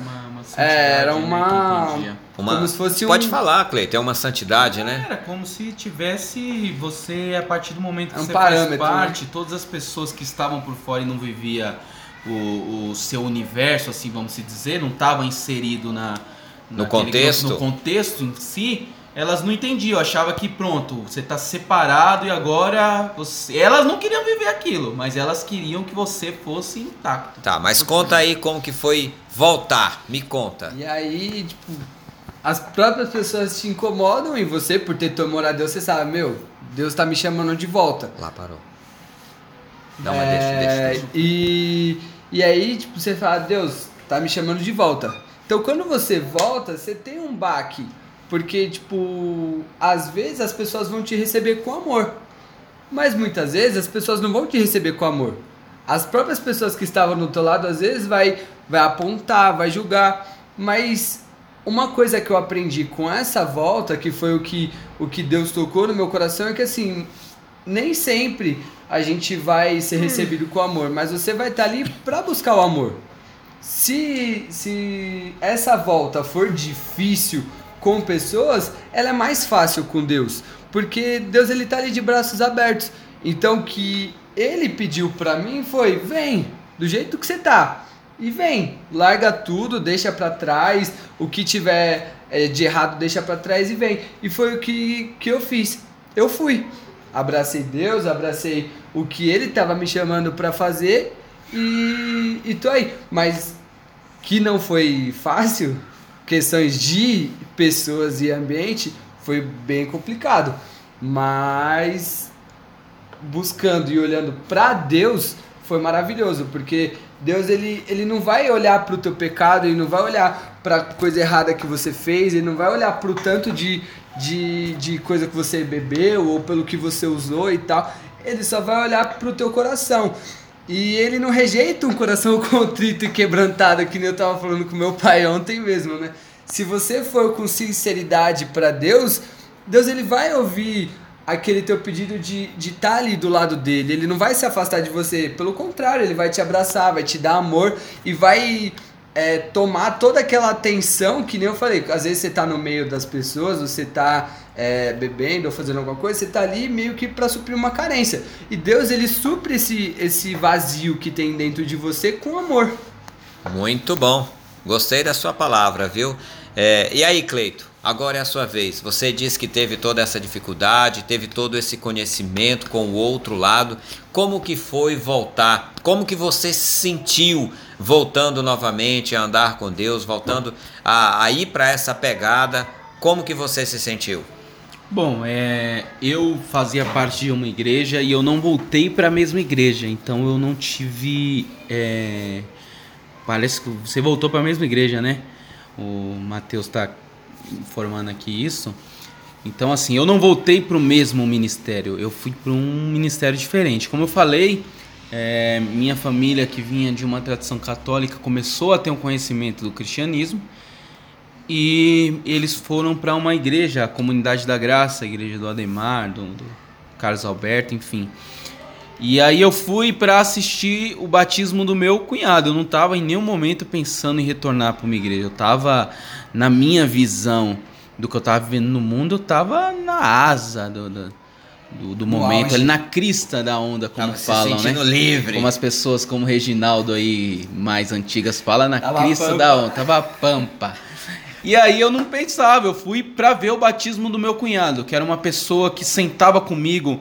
Uma É, era né, uma- entendia. Uma- Como se fosse Pode um- falar, Cleiton, é uma santidade, né? Era como se tivesse você, a partir do momento que É um você faz parte, todas as pessoas que estavam por fora e não vivia o, o seu universo, assim, vamos se dizer, não estavam inserido na, No naquele- contexto. No contexto em si, elas não entendiam, achava que pronto, você está separado e agora você... Elas não queriam viver aquilo, mas elas queriam que você fosse intacto. Tá, mas conta aí como que foi voltar. Me conta. E aí, tipo, as próprias pessoas te incomodam em você por ter temor a Deus, você sabe, meu, Deus tá me chamando de volta. Lá parou. Não, mas É, deixa, deixa, deixa. E, e aí, tipo, você fala, Deus, tá me chamando de volta. Então, quando você volta, você tem um baque. Porque, tipo, às vezes as pessoas vão te receber com amor. Mas muitas vezes as pessoas não vão te receber com amor. As próprias pessoas que estavam do teu lado, às vezes, vai, vai apontar, vai julgar. Mas uma coisa que eu aprendi com essa volta, que foi o que, o que Deus tocou no meu coração, é que assim, nem sempre a gente vai ser recebido com amor, mas você vai estar ali para buscar o amor. Se, se essa volta for difícil com pessoas, ela é mais fácil com Deus, porque Deus ele tá ali de braços abertos. Então que ele pediu para mim foi: "Vem, do jeito que você tá. E vem, larga tudo, deixa para trás, o que tiver é, de errado deixa para trás e vem". E foi o que que eu fiz. Eu fui. Abracei Deus, abracei o que ele estava me chamando para fazer e, e tô aí. Mas que não foi fácil, questões de pessoas e ambiente, foi bem complicado. Mas buscando e olhando para Deus foi maravilhoso, porque Deus ele, ele não vai olhar para o teu pecado, ele não vai olhar para coisa errada que você fez, ele não vai olhar para o tanto de, de, de coisa que você bebeu ou pelo que você usou e tal. Ele só vai olhar para o teu coração. E ele não rejeita um coração contrito e quebrantado, que nem eu tava falando com meu pai ontem mesmo, né? Se você for com sinceridade para Deus, Deus ele vai ouvir aquele teu pedido de estar de tá ali do lado dele. Ele não vai se afastar de você, pelo contrário, ele vai te abraçar, vai te dar amor e vai é, tomar toda aquela atenção que nem eu falei. Às vezes você tá no meio das pessoas, você tá é, bebendo ou fazendo alguma coisa, você tá ali meio que para suprir uma carência. E Deus ele supre esse, esse vazio que tem dentro de você com amor. Muito bom. Gostei da sua palavra, viu? É, e aí, Cleito? Agora é a sua vez. Você disse que teve toda essa dificuldade, teve todo esse conhecimento com o outro lado. Como que foi voltar? Como que você se sentiu voltando novamente a andar com Deus, voltando a, a ir para essa pegada? Como que você se sentiu? Bom, é, eu fazia parte de uma igreja e eu não voltei para a mesma igreja, então eu não tive. É, parece que você voltou para a mesma igreja, né? O Matheus está informando aqui isso. Então, assim, eu não voltei para o mesmo ministério, eu fui para um ministério diferente. Como eu falei, é, minha família, que vinha de uma tradição católica, começou a ter um conhecimento do cristianismo e eles foram para uma igreja, a Comunidade da Graça, a igreja do Ademar, do, do Carlos Alberto, enfim. E aí eu fui para assistir o batismo do meu cunhado. Eu não estava em nenhum momento pensando em retornar para uma igreja. Eu estava na minha visão do que eu estava vivendo no mundo, eu estava na asa do, do, do, do momento, ali na crista da onda, como tava falam, se né? livre. Como as pessoas como Reginaldo aí mais antigas falam, na tava crista da onda, tava pampa. E aí eu não pensava, eu fui para ver o batismo do meu cunhado, que era uma pessoa que sentava comigo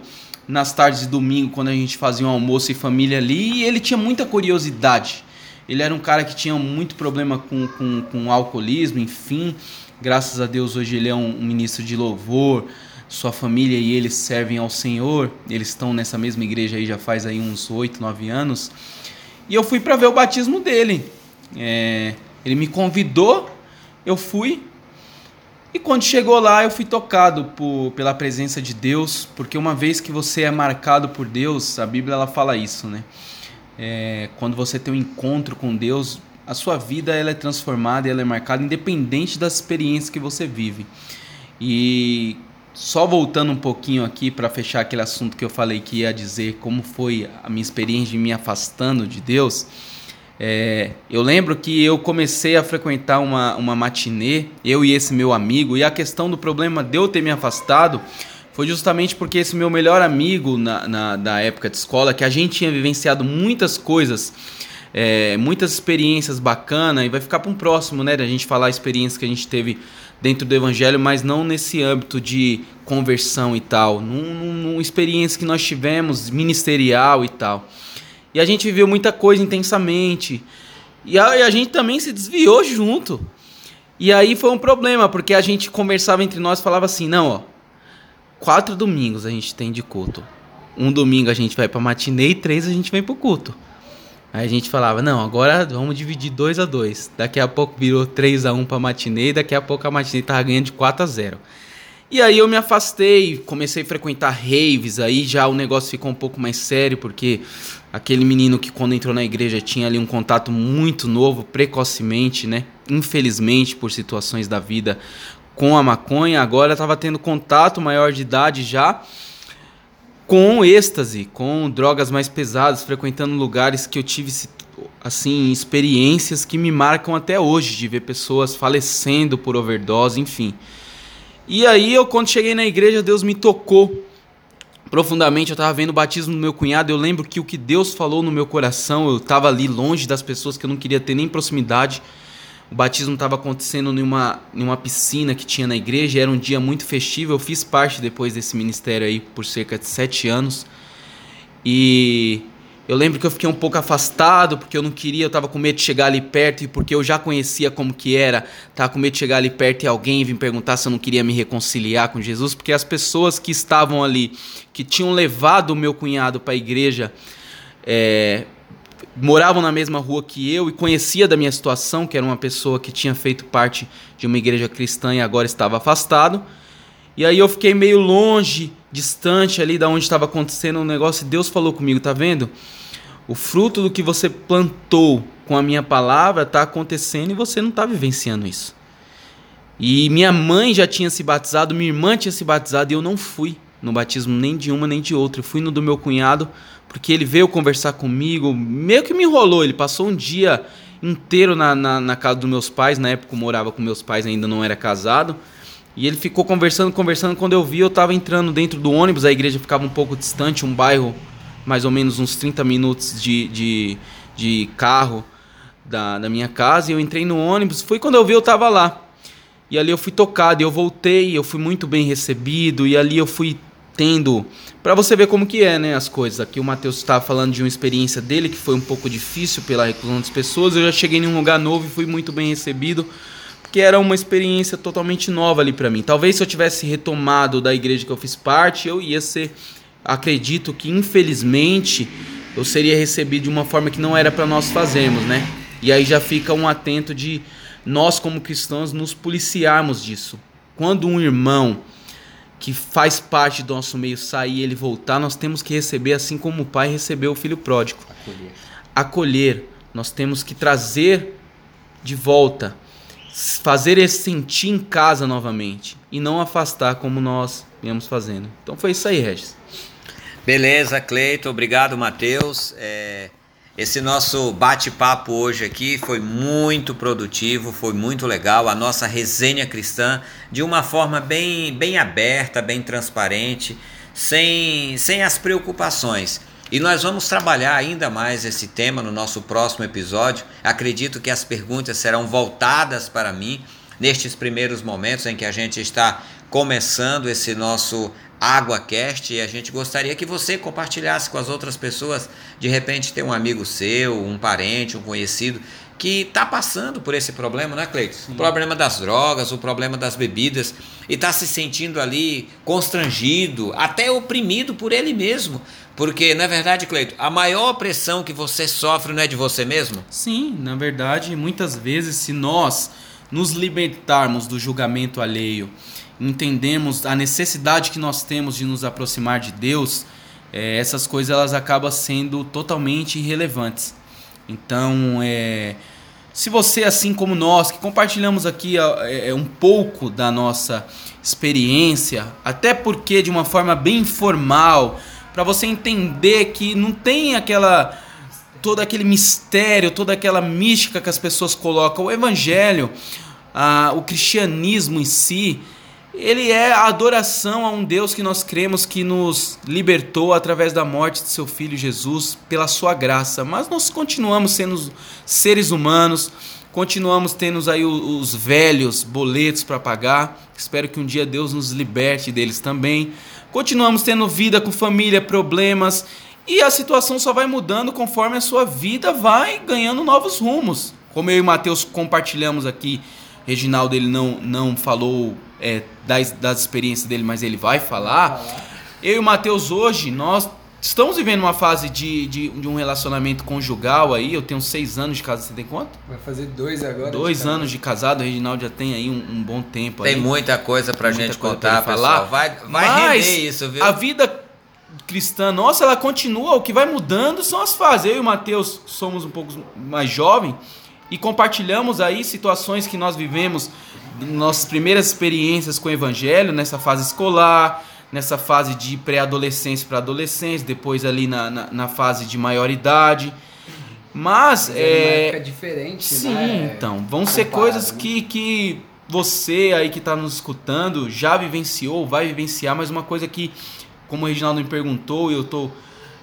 nas tardes de domingo, quando a gente fazia um almoço e família ali, e ele tinha muita curiosidade. Ele era um cara que tinha muito problema com, com, com alcoolismo, enfim. Graças a Deus hoje ele é um, um ministro de louvor. Sua família e ele servem ao Senhor. Eles estão nessa mesma igreja aí já faz aí uns oito, nove anos. E eu fui para ver o batismo dele. É, ele me convidou, eu fui, e quando chegou lá, eu fui tocado por, pela presença de Deus, porque uma vez que você é marcado por Deus, a Bíblia ela fala isso, né? É, quando você tem um encontro com Deus, a sua vida ela é transformada ela é marcada independente das experiências que você vive. E só voltando um pouquinho aqui para fechar aquele assunto que eu falei que ia dizer como foi a minha experiência de me afastando de Deus. É, eu lembro que eu comecei a frequentar uma, uma matinê, eu e esse meu amigo, e a questão do problema de eu ter me afastado foi justamente porque esse meu melhor amigo na, na da época de escola, que a gente tinha vivenciado muitas coisas, é, muitas experiências bacanas, e vai ficar para um próximo, né, da gente falar a experiência que a gente teve dentro do evangelho, mas não nesse âmbito de conversão e tal, num, numa experiência que nós tivemos ministerial e tal. E a gente viveu muita coisa intensamente. E a, e a, gente também se desviou junto. E aí foi um problema, porque a gente conversava entre nós falava assim: não, ó, quatro domingos a gente tem de culto. Um domingo a gente vai pra matinê e três a gente vem pro culto. Aí a gente falava: não, agora vamos dividir dois a dois. Daqui a pouco virou 3 a 1 pra matinê daqui a pouco a matinê tava ganhando de 4 a 0 e aí eu me afastei, comecei a frequentar raves, aí já o negócio ficou um pouco mais sério, porque aquele menino que quando entrou na igreja tinha ali um contato muito novo, precocemente, né? Infelizmente, por situações da vida com a maconha, agora estava tendo contato maior de idade já com êxtase, com drogas mais pesadas, frequentando lugares que eu tive assim experiências que me marcam até hoje de ver pessoas falecendo por overdose, enfim. E aí eu quando cheguei na igreja, Deus me tocou profundamente. Eu estava vendo o batismo do meu cunhado. Eu lembro que o que Deus falou no meu coração, eu estava ali longe das pessoas que eu não queria ter nem proximidade. O batismo estava acontecendo em uma, em uma piscina que tinha na igreja. Era um dia muito festivo. Eu fiz parte depois desse ministério aí por cerca de sete anos. E eu lembro que eu fiquei um pouco afastado, porque eu não queria, eu estava com medo de chegar ali perto, e porque eu já conhecia como que era, tava com medo de chegar ali perto e alguém vir perguntar se eu não queria me reconciliar com Jesus, porque as pessoas que estavam ali, que tinham levado o meu cunhado para a igreja, é, moravam na mesma rua que eu e conhecia da minha situação, que era uma pessoa que tinha feito parte de uma igreja cristã e agora estava afastado. E aí eu fiquei meio longe, distante ali da onde estava acontecendo o um negócio, e Deus falou comigo, tá vendo? O fruto do que você plantou com a minha palavra está acontecendo e você não está vivenciando isso. E minha mãe já tinha se batizado, minha irmã tinha se batizado e eu não fui no batismo nem de uma nem de outra. Eu fui no do meu cunhado porque ele veio conversar comigo, meio que me enrolou. Ele passou um dia inteiro na, na, na casa dos meus pais, na época eu morava com meus pais, ainda não era casado. E ele ficou conversando, conversando. Quando eu vi, eu estava entrando dentro do ônibus, a igreja ficava um pouco distante, um bairro mais ou menos uns 30 minutos de, de, de carro da, da minha casa. E eu entrei no ônibus. Foi quando eu vi, eu tava lá. E ali eu fui tocado, eu voltei, eu fui muito bem recebido. E ali eu fui tendo. para você ver como que é, né, as coisas. Aqui o Matheus estava falando de uma experiência dele que foi um pouco difícil pela reclusão das pessoas. Eu já cheguei em um lugar novo e fui muito bem recebido porque era uma experiência totalmente nova ali para mim. Talvez se eu tivesse retomado da igreja que eu fiz parte, eu ia ser acredito que infelizmente eu seria recebido de uma forma que não era para nós fazermos, né? E aí já fica um atento de nós como cristãos nos policiarmos disso. Quando um irmão que faz parte do nosso meio sair e ele voltar, nós temos que receber assim como o pai recebeu o filho pródigo. Acolher. Acolher. Nós temos que trazer de volta, fazer ele sentir em casa novamente e não afastar como nós viemos fazendo. Então foi isso aí, Regis. Beleza, Cleito, obrigado, Matheus. É, esse nosso bate-papo hoje aqui foi muito produtivo, foi muito legal. A nossa resenha cristã, de uma forma bem, bem aberta, bem transparente, sem, sem as preocupações. E nós vamos trabalhar ainda mais esse tema no nosso próximo episódio. Acredito que as perguntas serão voltadas para mim nestes primeiros momentos em que a gente está começando esse nosso AguaCast e a gente gostaria que você compartilhasse com as outras pessoas. De repente, tem um amigo seu, um parente, um conhecido que está passando por esse problema, né, Cleiton? O problema das drogas, o problema das bebidas, e está se sentindo ali constrangido, até oprimido por ele mesmo. Porque, na verdade, Cleiton, a maior pressão que você sofre não é de você mesmo? Sim, na verdade, muitas vezes, se nós nos libertarmos do julgamento alheio entendemos a necessidade que nós temos de nos aproximar de Deus, é, essas coisas elas acabam sendo totalmente irrelevantes. Então, é, se você, assim como nós, que compartilhamos aqui é, um pouco da nossa experiência, até porque de uma forma bem informal, para você entender que não tem aquela todo aquele mistério, toda aquela mística que as pessoas colocam, o evangelho, a, o cristianismo em si, ele é a adoração a um Deus que nós cremos que nos libertou através da morte de seu filho Jesus pela sua graça. Mas nós continuamos sendo seres humanos, continuamos tendo aí os velhos boletos para pagar. Espero que um dia Deus nos liberte deles também. Continuamos tendo vida com família, problemas, e a situação só vai mudando conforme a sua vida vai ganhando novos rumos. Como eu e o Matheus compartilhamos aqui, Reginaldo ele não, não falou é, das, das experiências dele, mas ele vai falar. Eu e o Matheus hoje, nós estamos vivendo uma fase de, de, de, um relacionamento conjugal aí. Eu tenho seis anos de casado, você tem quanto? Vai fazer dois agora. Dois de anos de casado, o Reginaldo já tem aí um, um bom tempo. Tem aí. muita coisa pra tem gente contar, pra falar. Vai, vai Mas render isso, viu? A vida cristã nossa, ela continua. O que vai mudando são as fases. Eu e o Matheus somos um pouco mais jovens e compartilhamos aí situações que nós vivemos nossas primeiras experiências com o evangelho nessa fase escolar, nessa fase de pré-adolescência para adolescência, depois ali na, na, na, fase de maioridade. Mas, Mas é. é diferente, sim, né? então. Vão ser coisas né? que, que você aí que está nos escutando já vivenciou, vai vivenciar, mas uma coisa que, como o Reginaldo me perguntou, e eu estou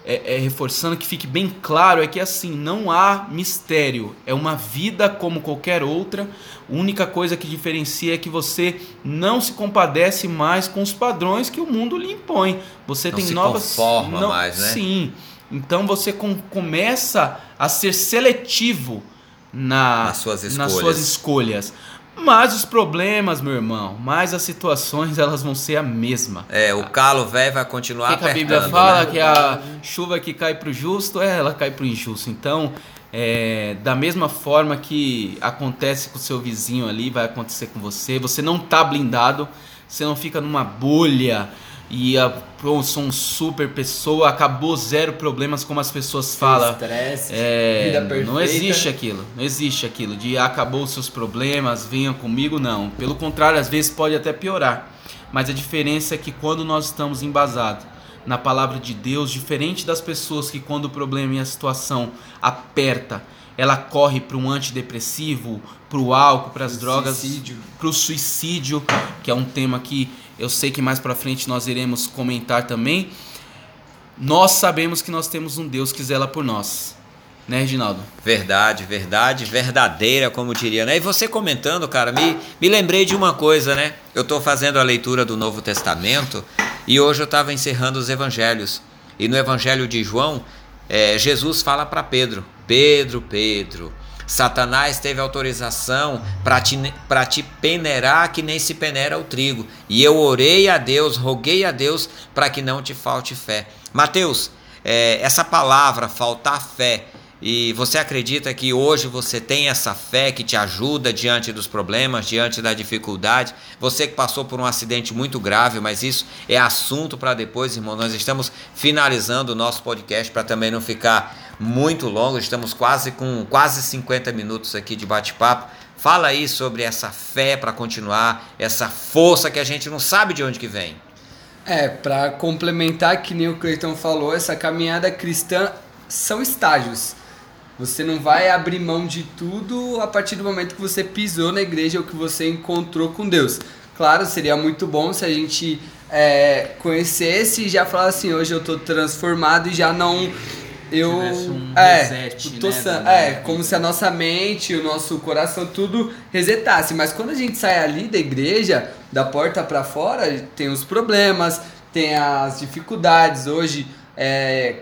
é, é, reforçando que fique bem claro é que assim não há mistério. É uma vida como qualquer outra. A única coisa que diferencia é que você não se compadece mais com os padrões que o mundo lhe impõe. Você não tem se novas conforma não, mais né? Sim. Então você com, começa a ser seletivo na, nas suas. Nas suas escolhas. Mas os problemas, meu irmão, mais as situações, elas vão ser a mesma. É, o calo velho vai continuar que, que a Bíblia fala né? que a chuva que cai para o justo, é, ela cai para o injusto. Então, é, da mesma forma que acontece com o seu vizinho ali, vai acontecer com você. Você não tá blindado, você não fica numa bolha e a, pô, sou um super pessoa, acabou zero problemas como as pessoas falam. Estresse, é, vida perfeita. Não existe aquilo, não existe aquilo de acabou os seus problemas, venham comigo, não. Pelo contrário, às vezes pode até piorar. Mas a diferença é que quando nós estamos embasados na palavra de Deus, diferente das pessoas que quando o problema e a situação aperta, ela corre para um antidepressivo, para o álcool, para as drogas, para o suicídio, que é um tema que eu sei que mais para frente nós iremos comentar também. Nós sabemos que nós temos um Deus que zela por nós. Né, Reginaldo? Verdade, verdade, verdadeira, como diria, né? E você comentando, cara, me, me lembrei de uma coisa, né? Eu estou fazendo a leitura do Novo Testamento e hoje eu estava encerrando os evangelhos. E no evangelho de João, é, Jesus fala para Pedro: Pedro, Pedro, Satanás teve autorização para te, te peneirar que nem se peneira o trigo. E eu orei a Deus, roguei a Deus para que não te falte fé. Mateus, é, essa palavra, faltar fé, e você acredita que hoje você tem essa fé que te ajuda diante dos problemas, diante da dificuldade? Você que passou por um acidente muito grave, mas isso é assunto para depois, irmão. Nós estamos finalizando o nosso podcast para também não ficar muito longo. Estamos quase com quase 50 minutos aqui de bate-papo. Fala aí sobre essa fé para continuar, essa força que a gente não sabe de onde que vem. É, para complementar que nem o Cleiton falou, essa caminhada cristã são estágios. Você não vai abrir mão de tudo a partir do momento que você pisou na igreja ou que você encontrou com Deus. Claro, seria muito bom se a gente é, conhecesse e já falasse assim, hoje eu estou transformado e já não eu um é, reset, tô, né, é como se a nossa mente, o nosso coração tudo resetasse. Mas quando a gente sai ali da igreja, da porta para fora, tem os problemas, tem as dificuldades. Hoje é,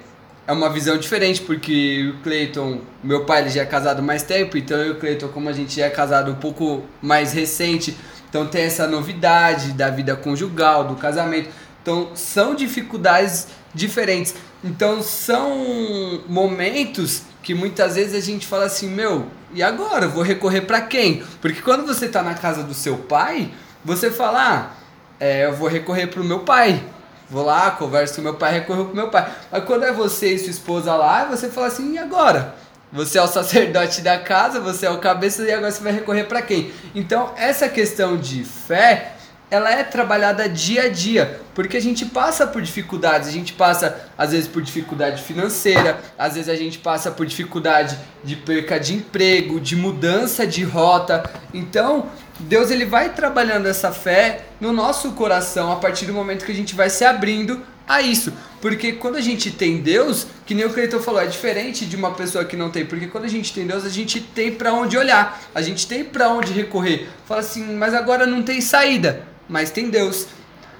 é uma visão diferente, porque o Cleiton, meu pai, ele já é casado mais tempo, então eu e o Cleiton, como a gente já é casado um pouco mais recente, então tem essa novidade da vida conjugal, do casamento. Então são dificuldades diferentes. Então são momentos que muitas vezes a gente fala assim, meu, e agora? Vou recorrer para quem? Porque quando você tá na casa do seu pai, você fala, ah, é, eu vou recorrer pro meu pai. Vou lá, converso com meu pai, recorro com meu pai. Mas quando é você e sua esposa lá, você fala assim, e agora? Você é o sacerdote da casa, você é o cabeça e agora você vai recorrer para quem? Então, essa questão de fé, ela é trabalhada dia a dia, porque a gente passa por dificuldades, a gente passa às vezes por dificuldade financeira, às vezes a gente passa por dificuldade de perca de emprego, de mudança de rota. Então, Deus ele vai trabalhando essa fé no nosso coração a partir do momento que a gente vai se abrindo a isso. Porque quando a gente tem Deus, que nem o Cleiton falou, é diferente de uma pessoa que não tem. Porque quando a gente tem Deus, a gente tem para onde olhar, a gente tem para onde recorrer. Fala assim, mas agora não tem saída, mas tem Deus.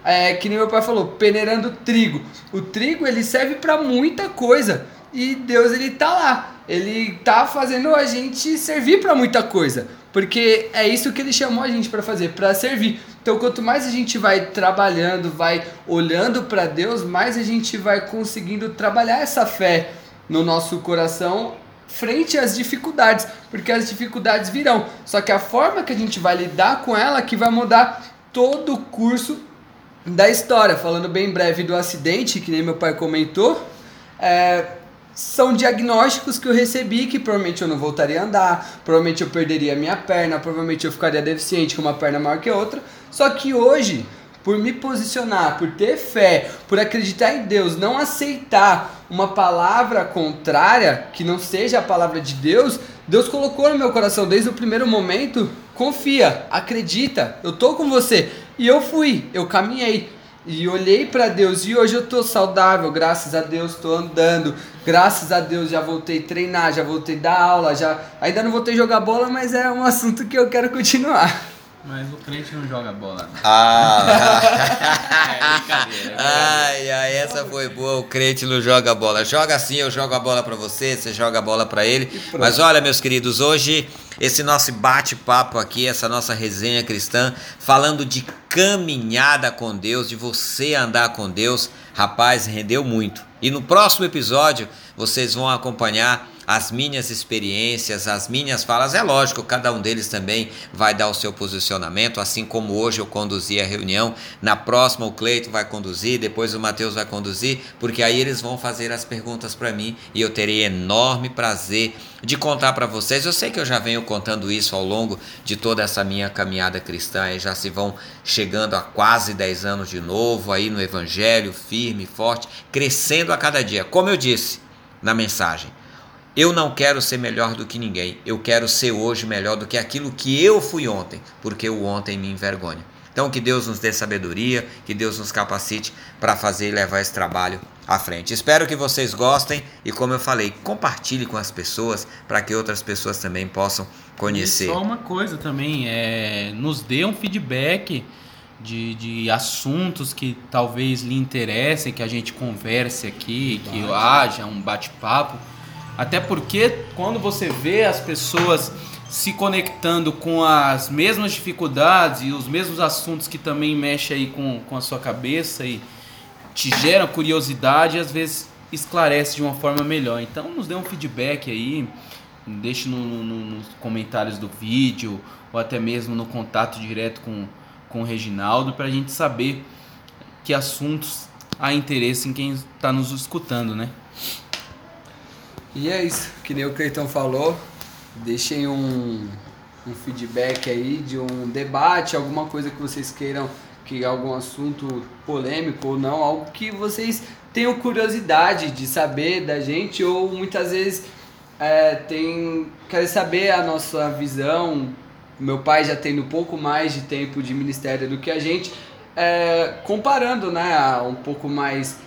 É, que nem meu pai falou, peneirando trigo. O trigo ele serve para muita coisa e Deus ele tá lá. Ele tá fazendo a gente servir para muita coisa. Porque é isso que ele chamou a gente para fazer, para servir. Então, quanto mais a gente vai trabalhando, vai olhando para Deus, mais a gente vai conseguindo trabalhar essa fé no nosso coração frente às dificuldades, porque as dificuldades virão. Só que a forma que a gente vai lidar com ela que vai mudar todo o curso da história. Falando bem breve do acidente, que nem meu pai comentou, é, são diagnósticos que eu recebi que provavelmente eu não voltaria a andar, provavelmente eu perderia a minha perna, provavelmente eu ficaria deficiente com uma perna maior que a outra. Só que hoje, por me posicionar, por ter fé, por acreditar em Deus, não aceitar uma palavra contrária, que não seja a palavra de Deus, Deus colocou no meu coração desde o primeiro momento: confia, acredita, eu tô com você. E eu fui, eu caminhei. E olhei para Deus e hoje eu tô saudável, graças a Deus, tô andando. Graças a Deus já voltei a treinar, já voltei a dar aula, já ainda não voltei a jogar bola, mas é um assunto que eu quero continuar. Mas o crente não joga bola. Ah! é brincadeira, é ai, ai, essa foi boa. O crente não joga bola. Joga assim, eu jogo a bola para você, você joga a bola para ele. Mas olha, meus queridos, hoje esse nosso bate-papo aqui, essa nossa resenha cristã, falando de caminhada com Deus, de você andar com Deus, rapaz, rendeu muito. E no próximo episódio vocês vão acompanhar as minhas experiências, as minhas falas. É lógico, cada um deles também vai dar o seu posicionamento, assim como hoje eu conduzi a reunião. Na próxima o Cleito vai conduzir, depois o Matheus vai conduzir, porque aí eles vão fazer as perguntas para mim e eu terei enorme prazer de contar para vocês. Eu sei que eu já venho contando isso ao longo de toda essa minha caminhada cristã, e já se vão chegando a quase 10 anos de novo aí no evangelho, firme, forte, crescendo a cada dia. Como eu disse na mensagem, eu não quero ser melhor do que ninguém. Eu quero ser hoje melhor do que aquilo que eu fui ontem, porque o ontem me envergonha. Então, que Deus nos dê sabedoria, que Deus nos capacite para fazer e levar esse trabalho à frente. Espero que vocês gostem e, como eu falei, compartilhe com as pessoas para que outras pessoas também possam conhecer. E só uma coisa também, é, nos dê um feedback de, de assuntos que talvez lhe interessem, que a gente converse aqui, que haja um bate-papo até porque quando você vê as pessoas se conectando com as mesmas dificuldades e os mesmos assuntos que também mexem aí com, com a sua cabeça e te geram curiosidade, às vezes esclarece de uma forma melhor. Então nos dê um feedback aí, deixe no, no, nos comentários do vídeo ou até mesmo no contato direto com, com o Reginaldo para a gente saber que assuntos há interesse em quem está nos escutando, né? E é isso, que nem o Cleiton falou. Deixem um, um feedback aí de um debate, alguma coisa que vocês queiram, que algum assunto polêmico ou não, algo que vocês tenham curiosidade de saber da gente ou muitas vezes é, tem, querem saber a nossa visão. Meu pai já tendo um pouco mais de tempo de ministério do que a gente, é, comparando né, um pouco mais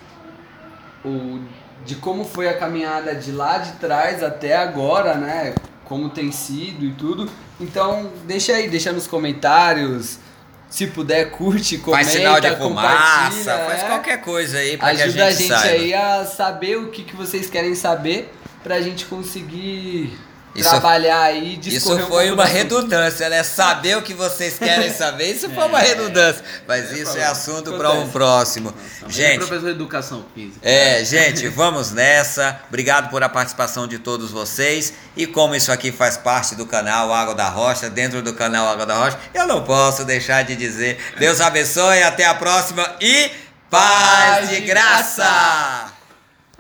o de como foi a caminhada de lá de trás até agora, né? Como tem sido e tudo. Então, deixa aí, deixa nos comentários. Se puder, curte, comenta, faz sinal de fumaça, faz é. qualquer coisa aí pra Ajuda que a gente, a gente aí a saber o que, que vocês querem saber pra gente conseguir isso, trabalhar aí Isso foi um uma redundância, né? Saber o que vocês querem saber, isso é, foi uma redundância. Mas é, isso é assunto para um próximo. Gente, é professor de educação física. É, gente, vamos nessa. Obrigado por a participação de todos vocês. E como isso aqui faz parte do canal Água da Rocha, dentro do canal Água da Rocha, eu não posso deixar de dizer Deus abençoe, até a próxima e paz de graça!